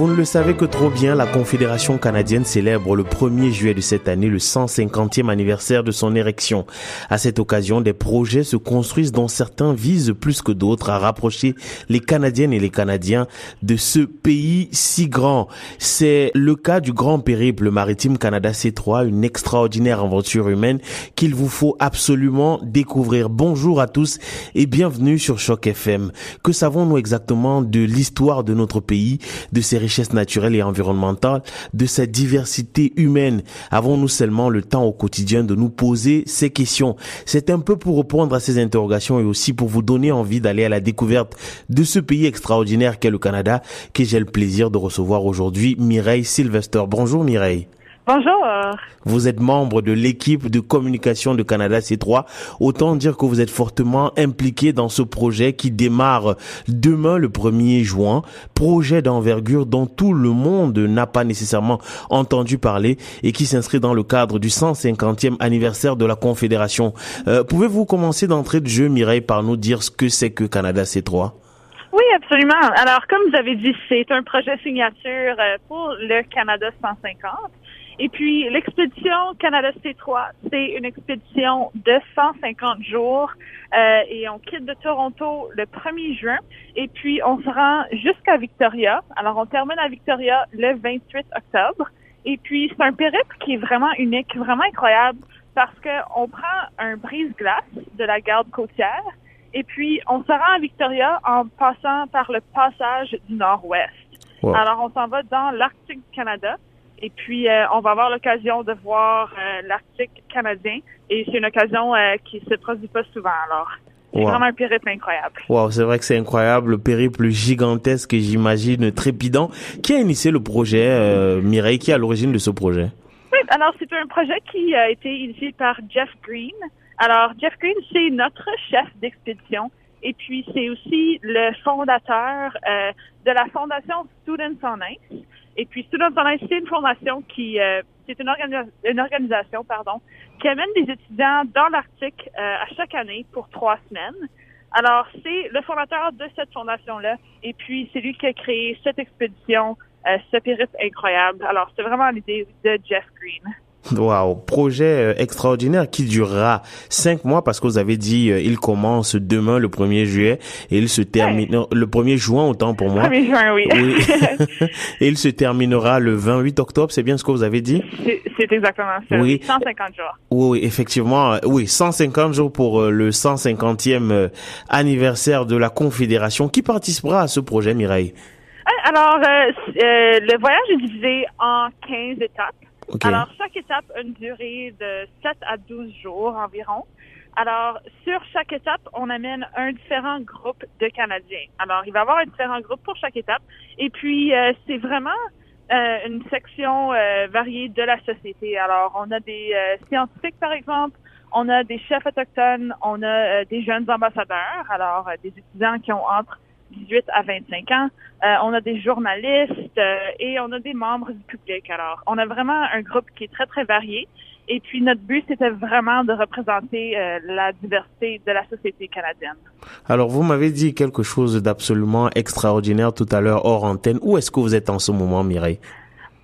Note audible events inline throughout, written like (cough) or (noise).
Vous ne le savez que trop bien, la Confédération canadienne célèbre le 1er juillet de cette année le 150e anniversaire de son érection. À cette occasion, des projets se construisent dont certains visent plus que d'autres à rapprocher les Canadiennes et les Canadiens de ce pays si grand. C'est le cas du grand périple maritime Canada C3, une extraordinaire aventure humaine qu'il vous faut absolument découvrir. Bonjour à tous et bienvenue sur Choc FM. Que savons-nous exactement de l'histoire de notre pays, de ses naturelles et environnementales, de cette diversité humaine Avons-nous seulement le temps au quotidien de nous poser ces questions? C'est un peu pour répondre à ces interrogations et aussi pour vous donner envie d'aller à la découverte de ce pays extraordinaire qu'est le Canada, que j'ai le plaisir de recevoir aujourd'hui Mireille Sylvester. Bonjour Mireille. Bonjour. Vous êtes membre de l'équipe de communication de Canada C3. Autant dire que vous êtes fortement impliqué dans ce projet qui démarre demain le 1er juin. Projet d'envergure dont tout le monde n'a pas nécessairement entendu parler et qui s'inscrit dans le cadre du 150e anniversaire de la Confédération. Euh, Pouvez-vous commencer d'entrée de jeu, Mireille, par nous dire ce que c'est que Canada C3? Oui, absolument. Alors, comme vous avez dit, c'est un projet signature euh, pour le Canada 150. Et puis, l'expédition Canada C3, c'est une expédition de 150 jours euh, et on quitte de Toronto le 1er juin et puis on se rend jusqu'à Victoria. Alors, on termine à Victoria le 28 octobre. Et puis, c'est un périple qui est vraiment unique, vraiment incroyable parce qu'on prend un brise-glace de la garde côtière et puis on se rend à Victoria en passant par le passage du Nord-Ouest. Wow. Alors, on s'en va dans l'Arctique du Canada. Et puis, euh, on va avoir l'occasion de voir euh, l'Arctique canadien. Et c'est une occasion euh, qui se produit pas souvent. Alors, c'est Wow. vraiment un périple incroyable. Wow, c'est vrai que c'est incroyable, le périple gigantesque, j'imagine, trépidant. Qui a initié le projet, euh, Mireille, qui est à l'origine de ce projet? Oui, alors c'est un projet qui a été initié par Jeff Green. Alors, Jeff Green, c'est notre chef d'expédition. Et puis, c'est aussi le fondateur euh, de la fondation Students on Ice. Et puis, Students on Ice, c'est une fondation qui, euh, c'est une, une organisation, pardon, qui amène des étudiants dans l'Arctique euh, à chaque année pour trois semaines. Alors, c'est le fondateur de cette fondation-là. Et puis, c'est lui qui a créé cette expédition, euh, ce périple incroyable. Alors, c'est vraiment l'idée de Jeff Green. Wow, projet euh, extraordinaire qui durera cinq mois parce que vous avez dit euh, il commence demain le 1er juillet et il se termine non, le 1er juin autant pour moi. 1er juin, oui. Oui. (laughs) et il se terminera le 28 octobre, c'est bien ce que vous avez dit? C'est- exactement ça. Oui. 150 jours. Oui, effectivement, euh, oui, 150 jours pour euh, le 150e euh, anniversaire de la Confédération. Qui participera à ce projet, Mireille? Alors, euh, euh, le voyage est divisé en 15 étapes. Alors, chaque étape a une durée de 7 à 12 jours environ. Alors, sur chaque étape, on amène un différent groupe de Canadiens. Alors, il va y avoir un différent groupe pour chaque étape. Et puis, euh, c'est vraiment euh, une section euh, variée de la société. Alors, on a des euh, scientifiques, par exemple. On a des chefs autochtones. On a euh, des jeunes ambassadeurs. Alors, euh, des étudiants qui ont entre 18 à 25 ans. Euh, on a des journalistes euh, et on a des membres du public. Alors, on a vraiment un groupe qui est très, très varié. Et puis, notre but, c'était vraiment de représenter euh, la diversité de la société canadienne. Alors, vous m'avez dit quelque chose d'absolument extraordinaire tout à l'heure hors antenne. Où est-ce que vous êtes en ce moment, Mireille?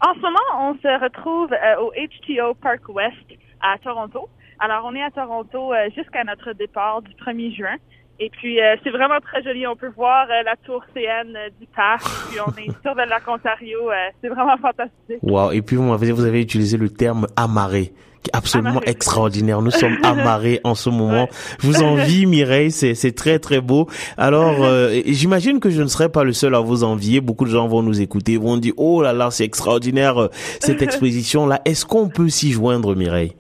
En ce moment, on se retrouve au HTO Park West à Toronto. Alors, on est à Toronto jusqu'à notre départ du 1er juin. Et puis, euh, c'est vraiment très joli. On peut voir euh, la tour CN euh, du parc. Puis, on est sur le lac Ontario. Euh, c'est vraiment fantastique. Wow. Et puis, vous m'avez, vous avez utilisé le terme amarré qui est absolument Amarré. extraordinaire. Nous sommes (laughs) amarrés en ce moment. Ouais. Je vous envie, (laughs) Mireille. C'est, c'est très, très beau. Alors, (laughs) euh, et j'imagine que je ne serai pas le seul à vous envier. Beaucoup de gens vont nous écouter, vont dire, oh là là, c'est extraordinaire, cette exposition-là. Est-ce qu'on peut s'y joindre, Mireille?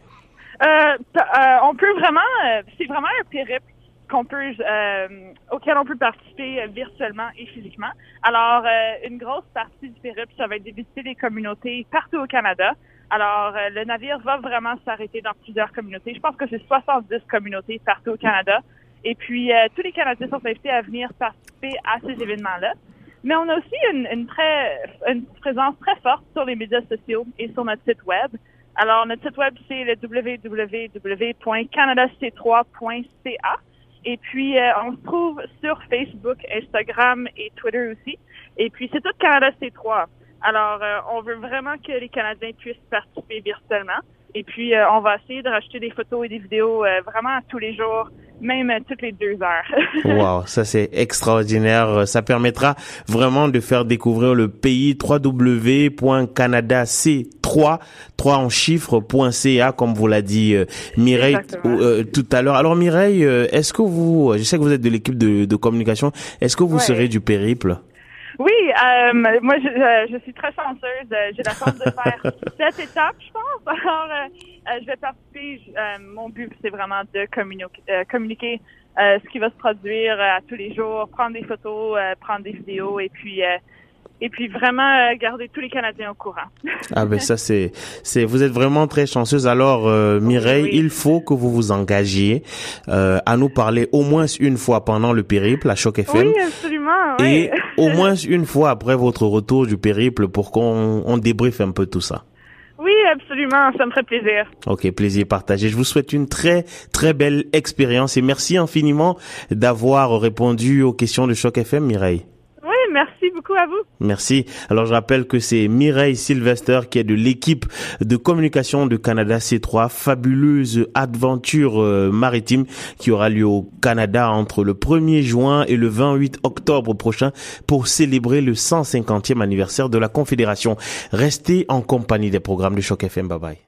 Euh, euh, on peut vraiment, euh, c'est vraiment un périple qu'on peut, euh, auquel on peut participer euh, virtuellement et physiquement. Alors, euh, une grosse partie du périple, ça va être de visiter des communautés partout au Canada. Alors, euh, le navire va vraiment s'arrêter dans plusieurs communautés. Je pense que c'est 70 communautés partout au Canada. Et puis, euh, tous les Canadiens sont invités à venir participer à ces événements-là. Mais on a aussi une, une très, une présence très forte sur les médias sociaux et sur notre site web. Alors, notre site web, c'est le www.canadac3.ca. Et puis, euh, on se trouve sur Facebook, Instagram et Twitter aussi. Et puis, c'est tout Canada C3. Alors, euh, on veut vraiment que les Canadiens puissent participer virtuellement. Et puis, euh, on va essayer de rajouter des photos et des vidéos vraiment tous les jours même toutes les deux heures. (laughs) wow, ça c'est extraordinaire. Ça permettra vraiment de faire découvrir le pays www.canadac3 3 en chiffres.ca comme vous l'a dit euh, Mireille euh, tout à l'heure. Alors Mireille, euh, est-ce que vous je sais que vous êtes de l'équipe de, de communication, est-ce que vous serez du périple? Oui, euh, moi je, je, suis très chanceuse. J'ai la chance de faire (laughs) cette étape, je. (laughs) Alors, euh, je vais participer. Euh, mon but, c'est vraiment de communiquer, communiquer ce qui va se produire à tous les jours, prendre des photos, prendre des vidéos et puis et puis vraiment euh, garder tous les Canadiens au courant. (laughs) ah ben ça c'est c'est vous êtes vraiment très chanceuse. Alors euh, Mireille, il faut que vous vous engagiez euh, à nous parler au moins une fois pendant le périple à Choc FM. Oui, absolument. Et au (laughs) moins une fois après votre retour du périple pour qu'on on débriefe un peu tout ça. Absolument, ça me ferait plaisir. Ok, plaisir partagé. Je vous souhaite une très très belle expérience et merci infiniment d'avoir répondu aux questions de Choc FM, Mireille Merci. Alors je rappelle que c'est Mireille Sylvester qui est de l'équipe de communication de Canada C3, fabuleuse aventure euh, maritime qui aura lieu au Canada entre le 1er juin et le 28 octobre prochain pour célébrer le 150e anniversaire de la Confédération. Restez en compagnie des programmes de Choc FM. Bye bye.